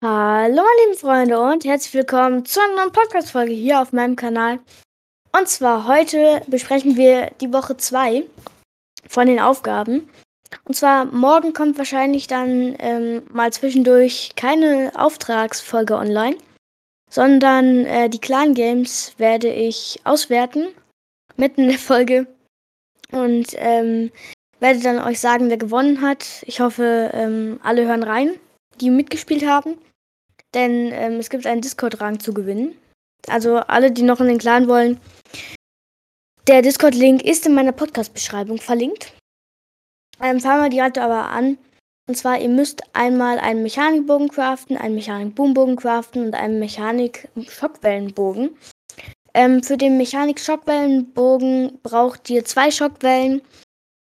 Hallo, meine lieben Freunde und herzlich willkommen zu einer neuen Podcast-Folge hier auf meinem Kanal. Und zwar heute besprechen wir die Woche 2 von den Aufgaben. Und zwar morgen kommt wahrscheinlich dann ähm, mal zwischendurch keine Auftragsfolge online, sondern äh, die Clan Games werde ich auswerten mitten in der Folge und ähm, werde dann euch sagen, wer gewonnen hat. Ich hoffe, ähm, alle hören rein, die mitgespielt haben. Denn ähm, es gibt einen Discord-Rang zu gewinnen. Also alle, die noch in den Clan wollen. Der Discord-Link ist in meiner Podcast-Beschreibung verlinkt. Ähm, fangen wir direkt aber an. Und zwar, ihr müsst einmal einen Mechanikbogen craften, einen Mechanik-Boombogen craften und einen Mechanik-Schockwellenbogen. Ähm, für den Mechanik-Schockwellenbogen braucht ihr zwei Schockwellen,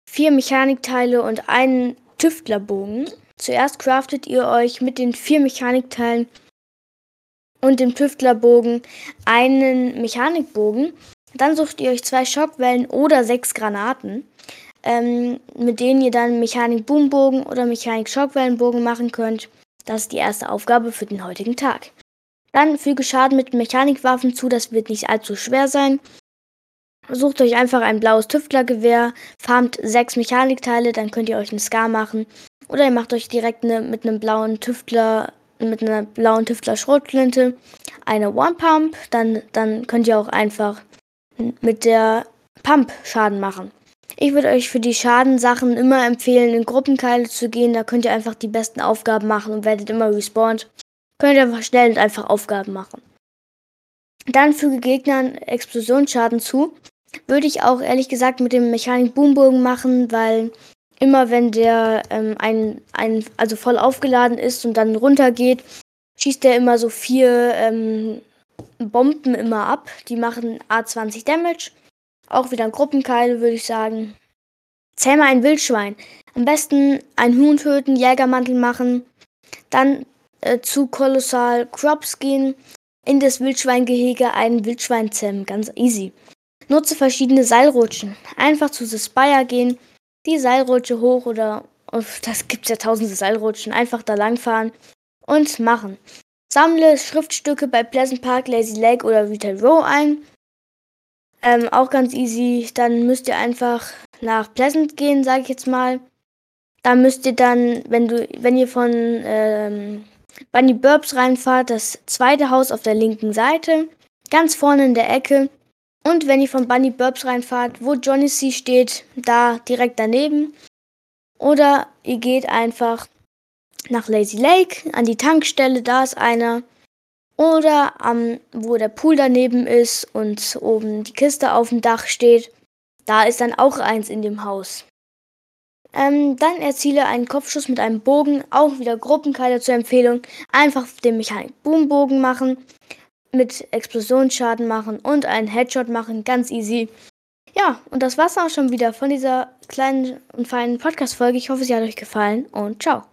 vier Mechanikteile und einen Tüftlerbogen. Zuerst craftet ihr euch mit den vier Mechanikteilen und dem Tüftlerbogen einen Mechanikbogen. Dann sucht ihr euch zwei Schockwellen oder sechs Granaten, ähm, mit denen ihr dann Mechanik-Boombogen oder Mechanik-Schockwellenbogen machen könnt. Das ist die erste Aufgabe für den heutigen Tag. Dann füge Schaden mit Mechanikwaffen zu, das wird nicht allzu schwer sein. Sucht euch einfach ein blaues Tüftlergewehr, farmt sechs Mechanikteile, dann könnt ihr euch einen Scar machen. Oder ihr macht euch direkt eine, mit einem blauen Tüftler, mit einer blauen Tüftler Schrotflinte eine One Pump. Dann, dann könnt ihr auch einfach mit der Pump Schaden machen. Ich würde euch für die Schadensachen immer empfehlen, in Gruppenkeile zu gehen. Da könnt ihr einfach die besten Aufgaben machen und werdet immer respawned. Könnt ihr einfach schnell und einfach Aufgaben machen. Dann füge Gegnern Explosionsschaden zu. Würde ich auch ehrlich gesagt mit dem Mechanik Boombogen machen, weil immer wenn der ähm, ein, ein, also voll aufgeladen ist und dann runtergeht, schießt der immer so vier ähm, Bomben immer ab. Die machen A20 Damage. Auch wieder ein Gruppenkeil, würde ich sagen. Zähme ein Wildschwein. Am besten ein Huhn töten, Jägermantel machen, dann äh, zu Kolossal Crops gehen, in das Wildschweingehege einen Wildschwein zähmen. Ganz easy. Nutze verschiedene Seilrutschen. Einfach zu The Spire gehen, die Seilrutsche hoch oder oh, das gibt's ja tausende Seilrutschen, einfach da langfahren und machen. Sammle Schriftstücke bei Pleasant Park, Lazy Lake oder Retail Row ein. Ähm, auch ganz easy. Dann müsst ihr einfach nach Pleasant gehen, sage ich jetzt mal. Da müsst ihr dann, wenn du, wenn ihr von ähm, Bunny Burbs reinfahrt, das zweite Haus auf der linken Seite, ganz vorne in der Ecke, und wenn ihr von Bunny Burbs reinfahrt, wo Johnny C steht, da direkt daneben. Oder ihr geht einfach nach Lazy Lake, an die Tankstelle, da ist einer. Oder am, wo der Pool daneben ist und oben die Kiste auf dem Dach steht, da ist dann auch eins in dem Haus. Ähm, dann erziele einen Kopfschuss mit einem Bogen, auch wieder Gruppenkeile zur Empfehlung. Einfach den Mechanik-Boom-Bogen machen mit Explosionsschaden machen und einen Headshot machen. Ganz easy. Ja, und das war's auch schon wieder von dieser kleinen und feinen Podcast-Folge. Ich hoffe, sie hat euch gefallen und ciao.